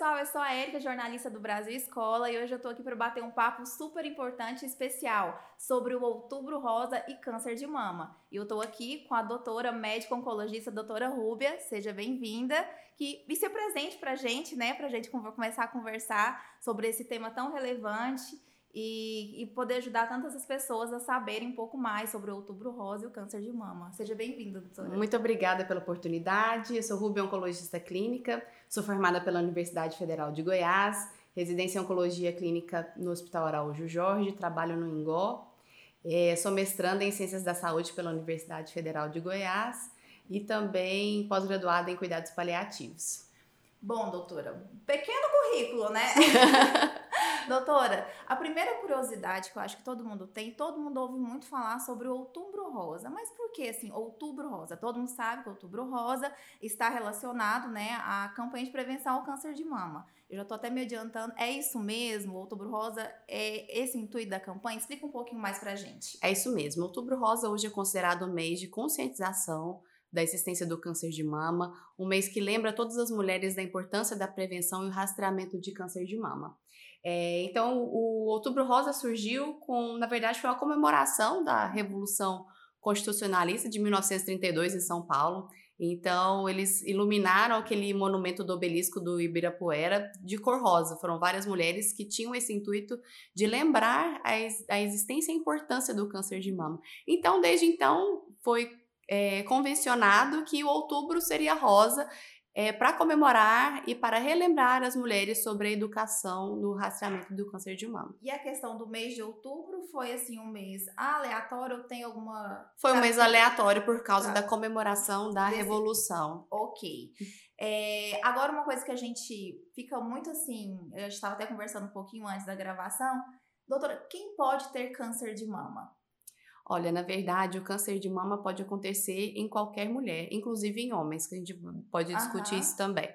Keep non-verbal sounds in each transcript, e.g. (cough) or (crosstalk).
pessoal, eu sou a Érica, jornalista do Brasil Escola, e hoje eu tô aqui para bater um papo super importante e especial sobre o Outubro Rosa e câncer de mama. E eu tô aqui com a doutora médica oncologista, doutora Rúbia, seja bem-vinda, que e se presente pra gente, né, pra gente começar a conversar sobre esse tema tão relevante e, e, poder ajudar tantas as pessoas a saberem um pouco mais sobre o Outubro Rosa e o câncer de mama. Seja bem-vinda, doutora. Muito obrigada pela oportunidade. Eu sou Rubia, oncologista clínica, sou formada pela Universidade Federal de Goiás, residência em oncologia clínica no Hospital Araújo Jorge, trabalho no Ingó. É, sou mestranda em Ciências da Saúde pela Universidade Federal de Goiás e também pós-graduada em cuidados paliativos. Bom, doutora, pequeno currículo, né? (laughs) Doutora, a primeira curiosidade que eu acho que todo mundo tem, todo mundo ouve muito falar sobre o outubro rosa. Mas por que assim, outubro rosa? Todo mundo sabe que outubro rosa está relacionado, né, à campanha de prevenção ao câncer de mama. Eu já estou até me adiantando. É isso mesmo? Outubro Rosa é esse intuito da campanha? Explica um pouquinho mais pra gente. É isso mesmo. Outubro Rosa hoje é considerado um mês de conscientização da existência do câncer de mama, um mês que lembra todas as mulheres da importância da prevenção e o rastreamento de câncer de mama. É, então, o Outubro Rosa surgiu com, na verdade, foi uma comemoração da Revolução Constitucionalista de 1932 em São Paulo. Então, eles iluminaram aquele monumento do obelisco do Ibirapuera de cor rosa. Foram várias mulheres que tinham esse intuito de lembrar a, a existência e a importância do câncer de mama. Então, desde então, foi é, convencionado que o outubro seria rosa é, para comemorar e para relembrar as mulheres sobre a educação no rastreamento do câncer de mama. E a questão do mês de outubro foi assim um mês aleatório ou tem alguma. Foi um mês aleatório por causa tá. da comemoração da Desse... Revolução. Ok. É, agora, uma coisa que a gente fica muito assim, eu estava até conversando um pouquinho antes da gravação. Doutora, quem pode ter câncer de mama? Olha, na verdade, o câncer de mama pode acontecer em qualquer mulher, inclusive em homens, que a gente pode discutir isso também.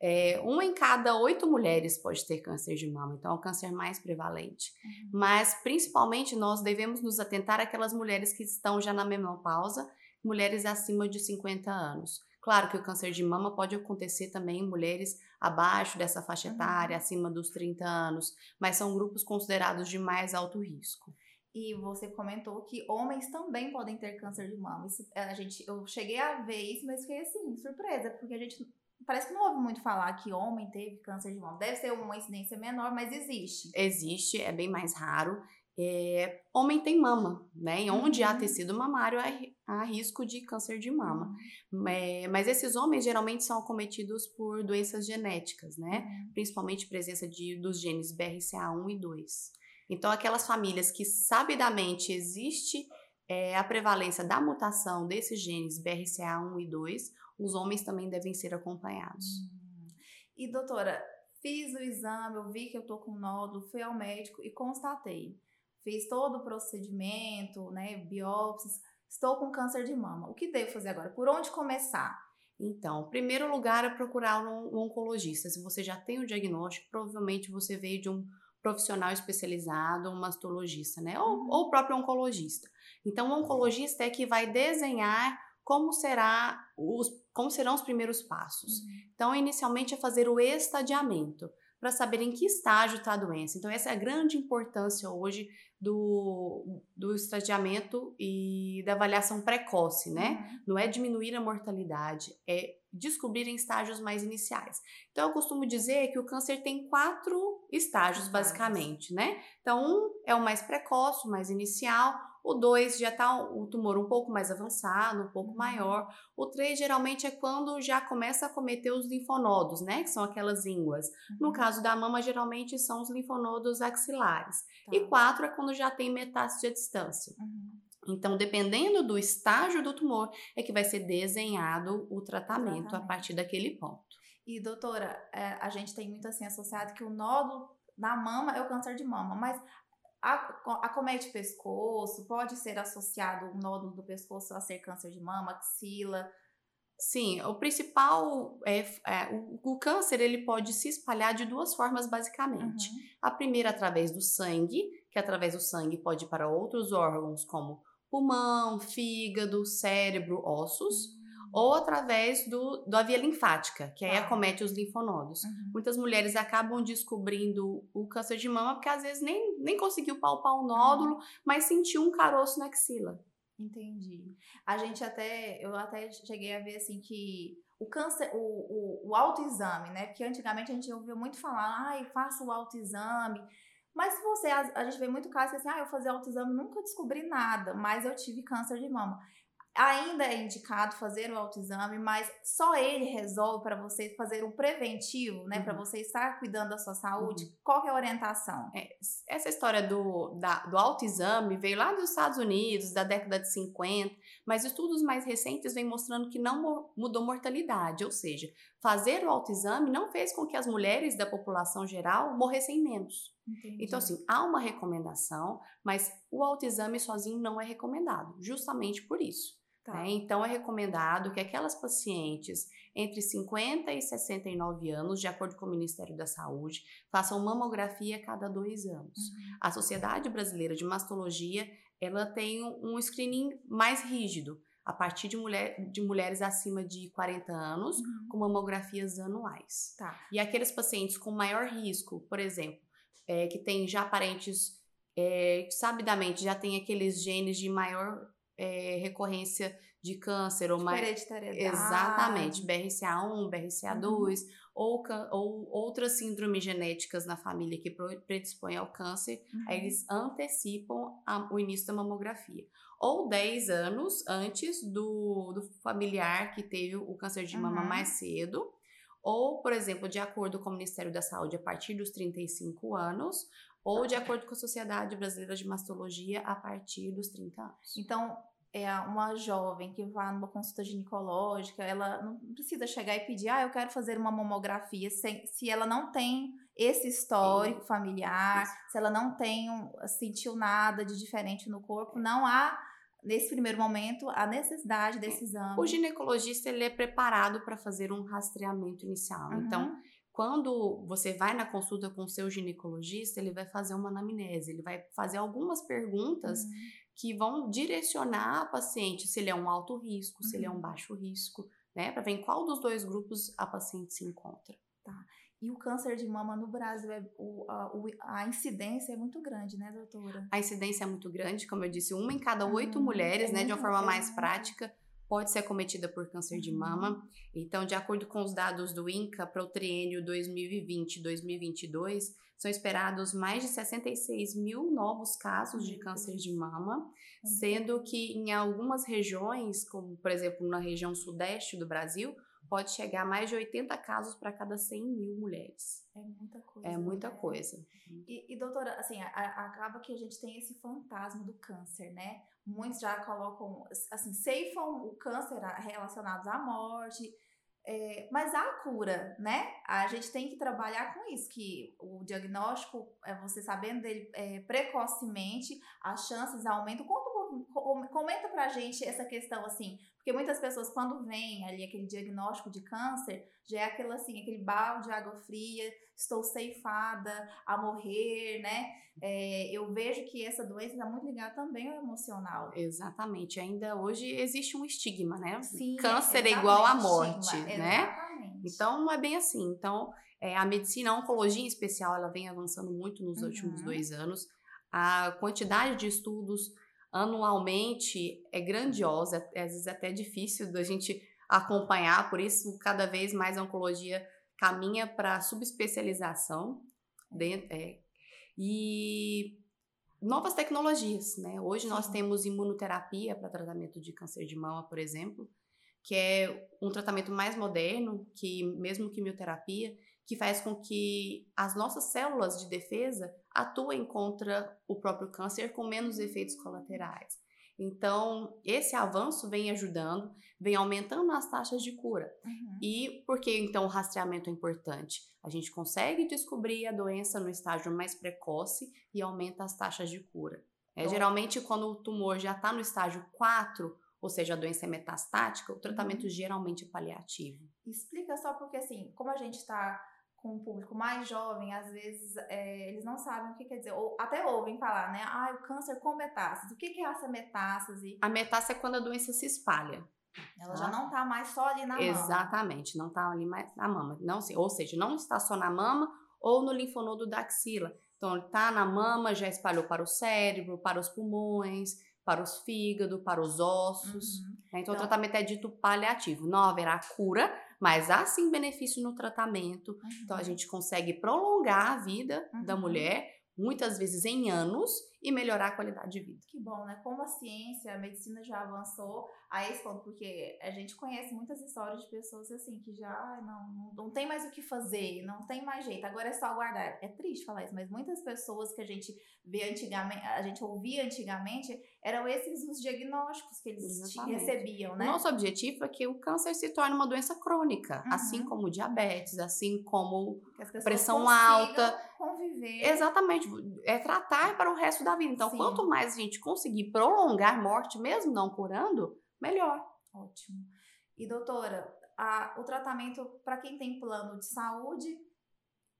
É, uma em cada oito mulheres pode ter câncer de mama, então é o câncer mais prevalente. Uhum. Mas, principalmente, nós devemos nos atentar àquelas mulheres que estão já na menopausa, mulheres acima de 50 anos. Claro que o câncer de mama pode acontecer também em mulheres abaixo dessa faixa etária, uhum. acima dos 30 anos, mas são grupos considerados de mais alto risco. E você comentou que homens também podem ter câncer de mama. Isso, a gente, eu cheguei a ver isso, mas fiquei assim, surpresa, porque a gente parece que não ouve muito falar que homem teve câncer de mama. Deve ser uma incidência menor, mas existe. Existe, é bem mais raro. É, homem tem mama, né? E onde uhum. há tecido mamário há, risco de câncer de mama. Uhum. É, mas esses homens geralmente são acometidos por doenças genéticas, né? Uhum. Principalmente presença de, dos genes BRCA1 e 2. Então, aquelas famílias que sabidamente existe é, a prevalência da mutação desses genes BRCA1 e 2, os homens também devem ser acompanhados. Hum. E doutora, fiz o exame, eu vi que eu tô com nódulo, fui ao médico e constatei. Fiz todo o procedimento, né, biópsias, estou com câncer de mama. O que devo fazer agora? Por onde começar? Então, primeiro lugar é procurar um, um oncologista. Se você já tem o diagnóstico, provavelmente você veio de um profissional especializado, um mastologista, né? Ou, uhum. ou o próprio oncologista. Então, o oncologista é que vai desenhar como será os, como serão os primeiros passos. Uhum. Então, inicialmente é fazer o estadiamento para saber em que estágio está a doença. Então, essa é a grande importância hoje do, do estadiamento e da avaliação precoce, né? Uhum. Não é diminuir a mortalidade, é descobrir em estágios mais iniciais. Então, eu costumo dizer que o câncer tem quatro estágios, basicamente, né? Então, um é o mais precoce, o mais inicial, o 2 já está o tumor um pouco mais avançado, um pouco uhum. maior. O 3 geralmente é quando já começa a cometer os linfonodos, né? Que são aquelas ínguas. Uhum. No caso da mama, geralmente são os linfonodos axilares. Tá. E 4 é quando já tem metástase à distância. Uhum. Então, dependendo do estágio do tumor, é que vai ser desenhado o tratamento Exatamente. a partir daquele ponto. E, doutora, é, a gente tem muito assim associado que o nódulo na mama é o câncer de mama, mas acomete pescoço, pode ser associado o nódulo do pescoço a ser câncer de mama, axila. Sim, o principal é, é o, o, câncer ele pode se espalhar de duas formas basicamente. Uhum. A primeira através do sangue, que através do sangue pode ir para outros órgãos como pulmão, fígado, cérebro, ossos. Uhum ou através do, da via linfática, que aí Tá. acomete os linfonodos. Uhum. Muitas mulheres acabam descobrindo o câncer de mama porque às vezes nem, nem conseguiu palpar o nódulo, mas sentiu um caroço na axila. Entendi. A gente até, eu até cheguei a ver assim que o câncer, o, o, o autoexame, né? Porque antigamente a gente ouvia muito falar, ai, faça o autoexame. Mas se você, a, a gente vê muito caso que assim, ah, eu fazer autoexame, nunca descobri nada, mas eu tive câncer de mama. Ainda é indicado fazer o autoexame, mas só ele resolve para você fazer um preventivo, né? Para Uhum. você estar cuidando da sua saúde. Qual que é a orientação? É, essa história do, da- do autoexame veio lá dos Estados Unidos, da década de 50, mas estudos mais recentes vêm mostrando que não mudou mortalidade, ou seja, fazer o autoexame não fez com que as mulheres da população geral morressem menos. Entendi. Então, assim, há uma recomendação, mas o autoexame sozinho não é recomendado, justamente por isso. Tá. né? Então, é recomendado que aquelas pacientes entre 50 e 69 anos, de acordo com o Ministério da Saúde, façam mamografia a cada dois anos. Uhum. A Sociedade Brasileira de Mastologia, ela tem um screening mais rígido, a partir de, mulher, de mulheres acima de 40 anos, Uhum. com mamografias anuais. Tá. E aqueles pacientes com maior risco, por exemplo, é, que tem já parentes é, que sabidamente já tem aqueles genes de maior é, recorrência de câncer ou mais. Hereditariedade. Exatamente, BRCA1, BRCA2 ou, ou outras síndromes genéticas na família que predispõem ao câncer, Uhum. aí eles antecipam a- o início da mamografia. Ou 10 anos antes do, do familiar que teve o câncer de mama Uhum. mais cedo, ou, por exemplo, de acordo com o Ministério da Saúde, a partir dos 35 anos, ou de acordo com a Sociedade Brasileira de Mastologia, a partir dos 30 anos. Então, é uma jovem que vá numa consulta ginecológica, ela não precisa chegar e pedir, ah, eu quero fazer uma mamografia, sem, se ela não tem esse histórico familiar, se ela não tem, sentiu nada de diferente no corpo, não há, nesse primeiro momento, a necessidade desse exame. O ginecologista ele é preparado para fazer um rastreamento inicial. Uhum. Então, quando você vai na consulta com o seu ginecologista, ele vai fazer uma anamnese, ele vai fazer algumas perguntas Uhum. que vão direcionar a paciente se ele é um alto risco, se ele é um Uhum. baixo risco, né? Para ver em qual dos dois grupos a paciente se encontra. E o câncer de mama no Brasil, é, o, a, a incidência é muito grande, né, doutora? A incidência é muito grande, como eu disse, uma em cada oito mulheres, é né, de uma forma é mais prática, pode ser acometida por câncer de Uhum. mama. Então, de acordo com os dados do INCA para o triênio 2020-2022, são esperados mais de 66 mil novos casos de câncer de mama, muito sendo que em algumas regiões, como por exemplo na região sudeste do Brasil, pode chegar a mais de 80 casos para cada 100 mil mulheres. É muita coisa. É muita né? coisa. E, e, doutora, assim, a- a- acaba que a gente tem esse fantasma do câncer, né? Muitos já colocam, assim, ceifam o câncer relacionados à morte, é, mas há cura, né? A gente tem que trabalhar com isso, que o diagnóstico, é você sabendo dele é, precocemente, as chances aumentam. Conta comenta pra gente essa questão, assim, porque muitas pessoas, quando vem ali aquele diagnóstico de câncer, já é aquele, assim, aquele balde de água fria, estou ceifada a morrer, né? É, eu vejo que essa doença está muito ligada também ao emocional. Exatamente. Ainda hoje existe um estigma, né? Sim, Câncer é igual à morte, estigma, né? Exatamente. Então não é bem assim. Então é, a medicina, a oncologia em especial, ela vem avançando muito nos Uhum. últimos dois anos. A quantidade de estudos anualmente é grandiosa, é, às vezes até difícil da gente acompanhar, por isso cada vez mais a oncologia caminha para subespecialização dentro, é, e novas tecnologias, né? Hoje nós temos imunoterapia para tratamento de câncer de mama, por exemplo, que é um tratamento mais moderno que mesmo quimioterapia, que faz com que as nossas células de defesa atuem contra o próprio câncer com menos efeitos colaterais. Então, esse avanço vem ajudando, vem aumentando as taxas de cura. Uhum. E por que então o rastreamento é importante? A gente consegue descobrir a doença no estágio mais precoce e aumenta as taxas de cura. É, geralmente, quando o tumor já está no estágio 4, ou seja, a doença é metastática, o tratamento geralmente é paliativo. Explica só porque, assim, como a gente está com um público mais jovem, às vezes é, eles não sabem o que quer dizer, ou até ouvem falar, né? Ah, o câncer com metástase. O que, que é essa metástase? A metástase é quando a doença se espalha. Ela tá? já não tá mais só ali na Exatamente, mama. Exatamente, não tá ali mais na mama. Não, ou seja, não está só na mama ou no linfonodo da axila. Então, ele tá na mama, já espalhou para o cérebro, para os pulmões, para os fígados, para os ossos. Uhum. Então, então, o tratamento é dito paliativo. Não haverá cura, mas há sim benefício no tratamento. Então, a uhum. gente consegue prolongar a vida uhum. da mulher, muitas vezes em anos, e melhorar a qualidade de vida. Que bom, né? Como a ciência, a medicina já avançou a esse ponto, porque a gente conhece muitas histórias de pessoas assim que já não, não, tem mais o que fazer, não tem mais jeito, agora é só aguardar. É triste falar isso, mas muitas pessoas que a gente vê antigamente, a gente ouvia antigamente, eram esses os diagnósticos que eles Exatamente. recebiam, né? Nosso objetivo é que o câncer se torne uma doença crônica, uhum. assim como diabetes, assim como pressão alta. Conviver. Exatamente. É tratar para o resto da vida. Então, Sim. quanto mais a gente conseguir prolongar morte, mesmo não curando, melhor. Ótimo. E doutora, a, o tratamento para quem tem plano de saúde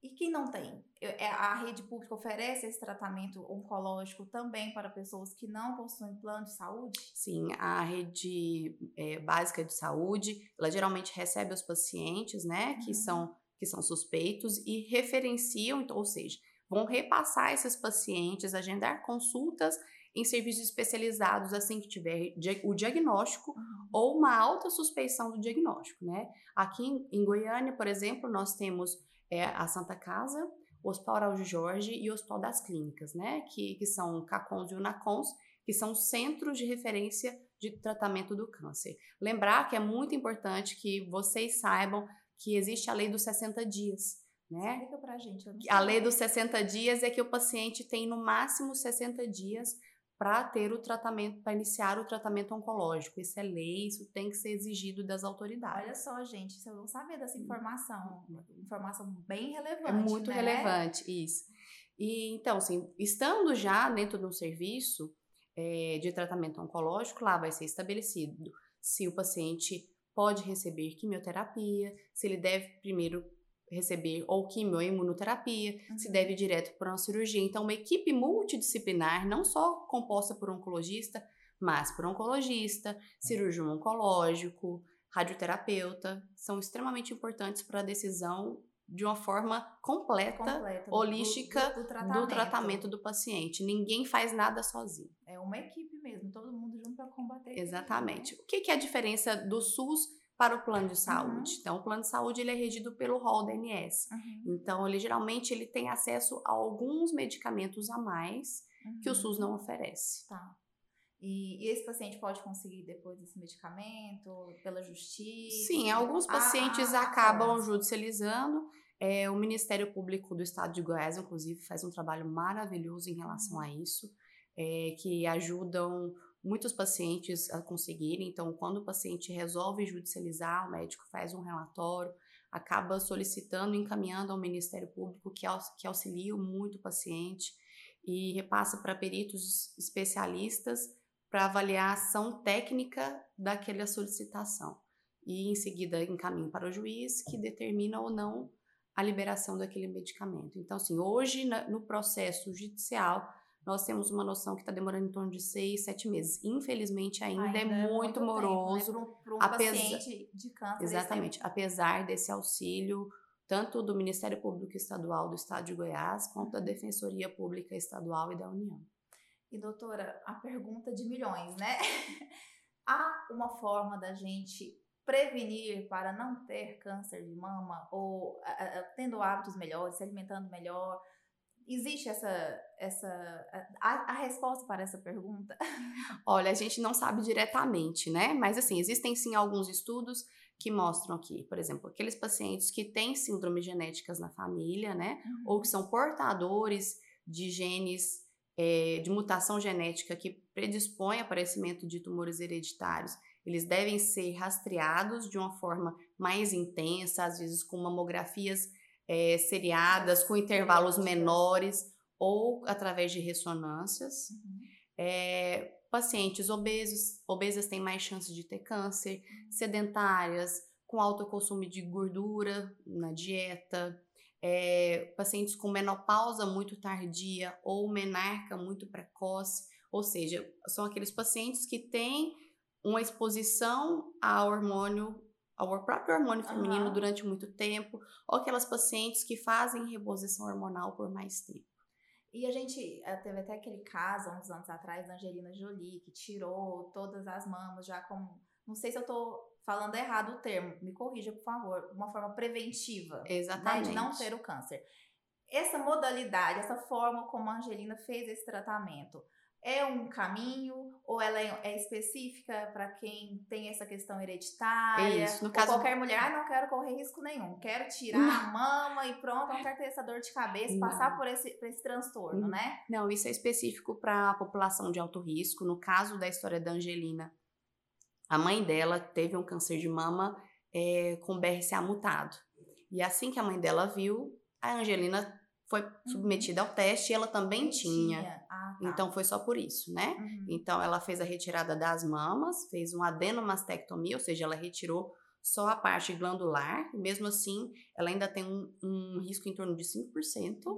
e quem não tem? É, a rede pública oferece esse tratamento oncológico também para pessoas que não possuem plano de saúde? Sim, a rede é, básica de saúde, ela geralmente recebe os pacientes, né, que, uhum. são, que são suspeitos e referenciam, então, ou seja, vão repassar esses pacientes, agendar consultas em serviços especializados assim que tiver o diagnóstico uhum. ou uma alta suspeição do diagnóstico, né? Aqui em, Goiânia, por exemplo, nós temos é, a Santa Casa, o Hospital Araújo Jorge e o Hospital das Clínicas, né? Que, que são CACONS e UNACONS, que são centros de referência de tratamento do câncer. Lembrar que é muito importante que vocês saibam que existe a lei dos 60 dias. Né? Explica pra gente. A lei dos 60 dias é que o paciente tem no máximo 60 dias para ter o tratamento, para iniciar o tratamento oncológico. Isso é lei, isso tem que ser exigido das autoridades. Olha só, gente, se eu não sabia dessa informação, informação bem relevante. É muito né? relevante, isso. E então, assim, estando já dentro de um serviço é, de tratamento oncológico, lá vai ser estabelecido se o paciente pode receber quimioterapia, se ele deve primeiro receber ou quimio ou imunoterapia, uhum. se deve ir direto para uma cirurgia. Então, uma equipe multidisciplinar, não só composta por oncologista, mas por oncologista, cirurgião oncológico, radioterapeuta, são extremamente importantes para a decisão de uma forma completa, completa holística do, do, do, tratamento. do, tratamento. do paciente. Ninguém faz nada sozinho. É uma equipe mesmo, todo mundo junto para combater. Exatamente. O que, que é a diferença do SUS para o plano de saúde. Uhum. Então, o plano de saúde ele é regido pelo rol da ANS. Uhum. Então, ele geralmente ele tem acesso a alguns medicamentos a mais uhum. que o SUS não oferece. Tá. E, e, esse paciente pode conseguir depois esse medicamento pela justiça? Sim, alguns pacientes ah, acabam judicializando. É, o Ministério Público do Estado de Goiás, inclusive, faz um trabalho maravilhoso em relação a isso, é, que ajudam muitos pacientes conseguirem. Então, quando o paciente resolve judicializar, o médico faz um relatório, acaba solicitando, encaminhando ao Ministério Público, que, que auxilia muito o paciente e repassa para peritos especialistas para avaliar a ação técnica daquela solicitação. E em seguida encaminha para o juiz que determina ou não a liberação daquele medicamento. Então, assim, hoje no processo judicial, nós temos uma noção que está demorando em torno de seis, sete meses. Infelizmente, ainda, é ainda é, muito, muito moroso. Tempo, né? Para um, um paciente de câncer. Exatamente. Apesar desse auxílio, tanto do Ministério Público Estadual do Estado de Goiás, quanto da Defensoria Pública Estadual e da União. E, doutora, a pergunta de milhões, né? (laughs) Há uma forma da gente prevenir para não ter câncer de mama ou a, a, tendo hábitos melhores, se alimentando melhor, Existe essa, essa a, a, resposta para essa pergunta? (laughs) Olha, a gente não sabe diretamente, né? Mas assim, existem sim alguns estudos que mostram aqui, por exemplo, aqueles pacientes que têm síndromes genéticas na família, né? Uhum. Ou que são portadores de genes é, de mutação genética que predispõe ao aparecimento de tumores hereditários, eles devem ser rastreados de uma forma mais intensa, às vezes com mamografias é, seriadas, com intervalos menores ou através de ressonâncias. Uhum. É, pacientes obesos, obesas têm mais chances de ter câncer, uhum. sedentárias, com alto consumo de gordura na dieta, é, pacientes com menopausa muito tardia ou menarca muito precoce, ou seja, são aqueles pacientes que têm uma exposição ao hormônio, ao próprio hormônio feminino uhum. durante muito tempo, ou aquelas pacientes que fazem reposição hormonal por mais tempo. E a gente eh, teve até aquele caso, uns anos atrás, da Angelina Jolie, que tirou todas as mamas já como. Não sei se eu tô falando errado o termo, me corrija, por favor, uma forma preventiva. Exatamente. Né, de não ter o câncer. Essa modalidade, essa forma como a Angelina fez esse tratamento, é um caminho ou ela é, é específica para quem tem essa questão hereditária? Isso, no caso... qualquer mulher, ah, não quero correr risco nenhum, quero tirar não. a mama e pronto, não quero ter essa dor de cabeça, não. passar por esse, por esse transtorno, né? Não, isso é específico para a população de alto risco. No caso da história da Angelina, a mãe dela teve um câncer de mama é, com BRCA mutado. E assim que a mãe dela viu, a Angelina foi uhum. submetida ao teste e ela também tinha. tinha. Ah, tá. Então foi só por isso, né? Uhum. Então ela fez a retirada das mamas, fez uma adenomastectomia, ou seja, ela retirou só a parte glandular, mesmo assim ela ainda tem um, um risco em torno de 5%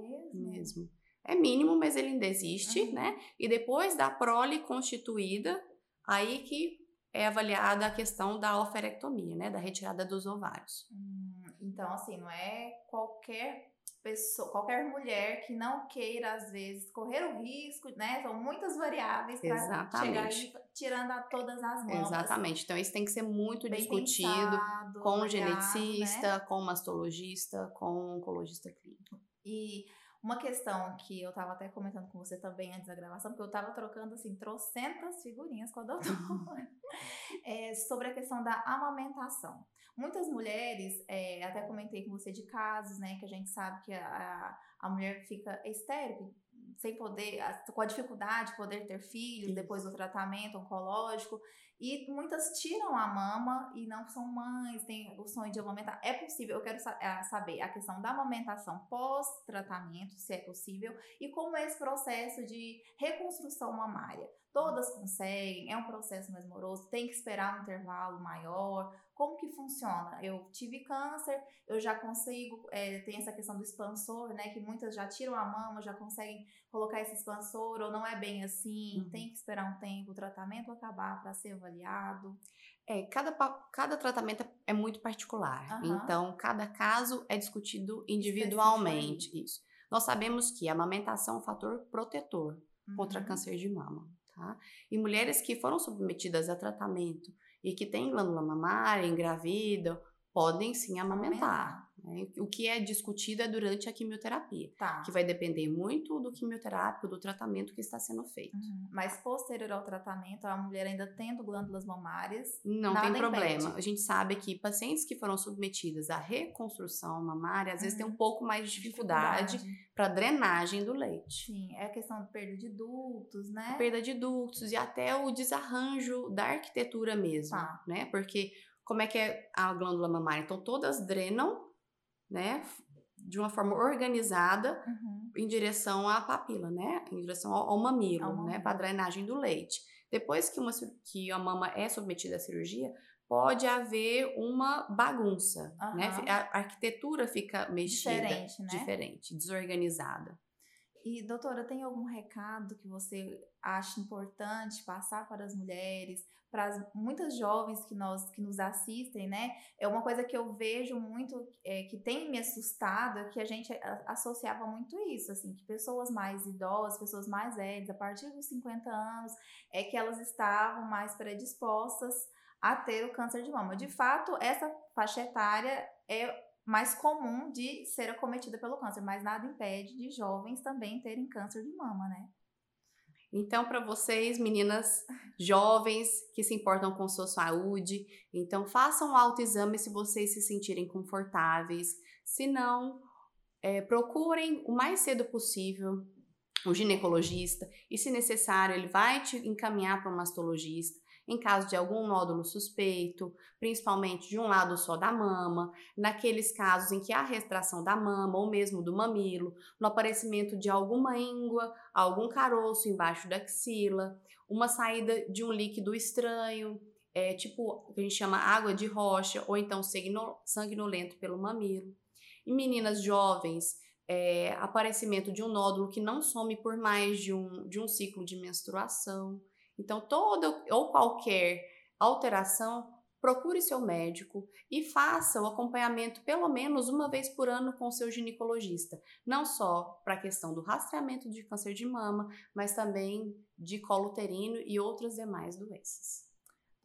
mesmo. mesmo. É mínimo, mas ele ainda existe, uhum. né? E depois da prole constituída, aí que é avaliada a questão da oferectomia, né? Da retirada dos ovários. Hum, então, assim, não é qualquer pessoa, qualquer mulher que não queira, às vezes, correr o risco, né? São muitas variáveis para chegar tirando a todas as mãos. Exatamente. Então, isso tem que ser muito Bem discutido pensado, com o geneticista, né? com o mastologista, com o oncologista clínico. E uma questão que eu estava até comentando com você também antes da gravação, porque eu estava trocando, assim, trocentas figurinhas com a doutora, (laughs) é, sobre a questão da amamentação. Muitas mulheres, é, até comentei com você de casos, né, que a gente sabe que a, a mulher fica estéril, sem poder, com a dificuldade de poder ter filhos depois do tratamento oncológico. E muitas tiram a mama e não são mães, têm o sonho de amamentar. É possível, eu quero saber a questão da amamentação pós-tratamento, se é possível, e como é esse processo de reconstrução mamária. Todas conseguem, é um processo mais moroso, tem que esperar um intervalo maior. Como que funciona? Eu tive câncer, eu já consigo, é, tem essa questão do expansor, né? Que muitas já tiram a mama, já conseguem colocar esse expansor, ou não é bem assim, uhum. tem que esperar um tempo o tratamento acabar para ser avaliado. É, cada, cada tratamento é muito particular. Uhum. Então, cada caso é discutido individualmente. Isso. Nós sabemos que a amamentação é um fator protetor uhum. contra câncer de mama. Tá? E mulheres que foram submetidas a tratamento e que têm glândula mamária, engravidam, podem sim amamentar. Né? O que é discutido é durante a quimioterapia, tá. que vai depender muito do quimioterápico, do tratamento que está sendo feito. Uhum. Mas posterior ao tratamento, a mulher ainda tendo glândulas mamárias, não tem problema. Impede. A gente sabe que pacientes que foram submetidas à reconstrução mamária, às uhum. vezes tem um uhum. pouco mais de dificuldade, dificuldade. para drenagem do leite. Sim, é a questão de perda de ductos, né? A perda de ductos e até o desarranjo da arquitetura mesmo, tá. né? Porque como é que é a glândula mamária? Então todas drenam né, de uma forma organizada uhum. em direção à papila, né, em direção ao, ao mamilo, ao né, para a drenagem do leite. Depois que, uma, que a mama é submetida à cirurgia, pode haver uma bagunça, uhum. né, a arquitetura fica mexida, diferente, né? diferente, desorganizada. E doutora, tem algum recado que você acha importante passar para as mulheres? para muitas jovens que nós que nos assistem, né? É uma coisa que eu vejo muito é, que tem me assustado, é que a gente associava muito isso, assim, que pessoas mais idosas, pessoas mais velhas, a partir dos 50 anos, é que elas estavam mais predispostas a ter o câncer de mama. De fato, essa faixa etária é mais comum de ser acometida pelo câncer, mas nada impede de jovens também terem câncer de mama, né? Então, para vocês, meninas jovens que se importam com sua saúde, então façam um autoexame se vocês se sentirem confortáveis. Se não, é, procurem o mais cedo possível o ginecologista e, se necessário, ele vai te encaminhar para um mastologista em caso de algum nódulo suspeito, principalmente de um lado só da mama, naqueles casos em que há retração da mama ou mesmo do mamilo, no aparecimento de alguma íngua, algum caroço embaixo da axila, uma saída de um líquido estranho, é, tipo que a gente chama água de rocha, ou então sanguinolento pelo mamilo. Em meninas jovens, é, aparecimento de um nódulo que não some por mais de um, de um ciclo de menstruação. Então, todo ou qualquer alteração, procure seu médico e faça o acompanhamento pelo menos uma vez por ano com seu ginecologista, não só para a questão do rastreamento de câncer de mama, mas também de colo uterino e outras demais doenças.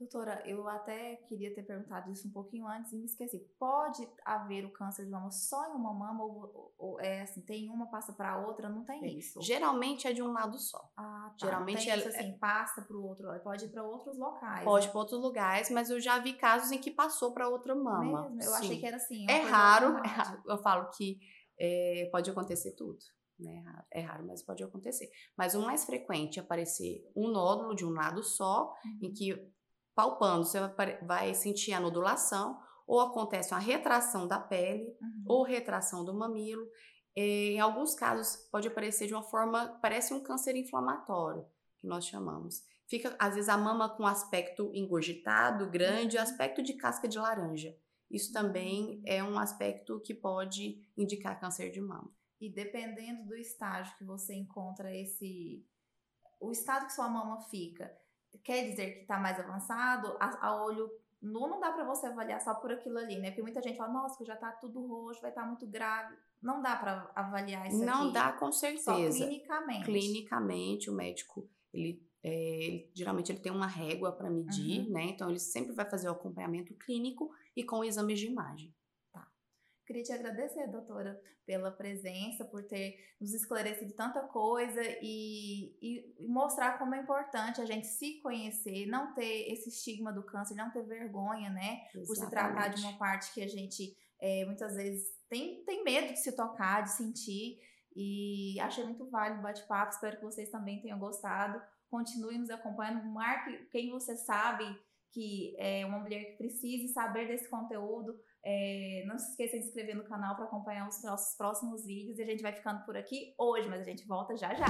Doutora, eu até queria ter perguntado isso um pouquinho antes e me esqueci. Pode haver o câncer de mama só em uma mama ou, ou é assim, tem uma passa para outra? Não tem é. isso. Geralmente é de um lado só. Ah, tá. Geralmente é isso, assim, é... passa para o outro, pode ir para outros locais. Pode né? para outros lugares, mas eu já vi casos em que passou para outra mama. Mesmo? Eu Sim. achei que era assim. É raro, é raro. Eu falo que é, pode acontecer tudo. Né? É raro, mas pode acontecer. Mas o mais frequente é aparecer um nódulo de um lado só, uhum. em que palpando, você vai sentir a nodulação, ou acontece uma retração da pele, uhum. ou retração do mamilo. Em alguns casos, pode aparecer de uma forma, parece um câncer inflamatório, que nós chamamos. Fica, às vezes, a mama com aspecto engurgitado, grande, uhum. aspecto de casca de laranja. Isso também uhum. é um aspecto que pode indicar câncer de mama. E dependendo do estágio que você encontra esse. O estado que sua mama fica, quer dizer que está mais avançado, a, a olho nu não dá para você avaliar só por aquilo ali, né? Porque muita gente fala, nossa, que já tá tudo roxo, vai estar tá muito grave. Não dá para avaliar isso Não aqui. dá, com certeza. Só clinicamente. Clinicamente, o médico, ele, é, ele geralmente ele tem uma régua para medir, uhum. né? Então ele sempre vai fazer o acompanhamento clínico e com exames de imagem. Queria te agradecer, doutora, pela presença, por ter nos esclarecido tanta coisa e, e, mostrar como é importante a gente se conhecer, não ter esse estigma do câncer, não ter vergonha, né? Exatamente. Por se tratar de uma parte que a gente é, muitas vezes tem, tem medo de se tocar, de sentir. E achei muito válido o bate-papo, espero que vocês também tenham gostado. Continue nos acompanhando, marque quem você sabe que é uma mulher que precise saber desse conteúdo é, não se esqueça de se inscrever no canal para acompanhar os nossos próximos vídeos. E a gente vai ficando por aqui hoje, mas a gente volta já já.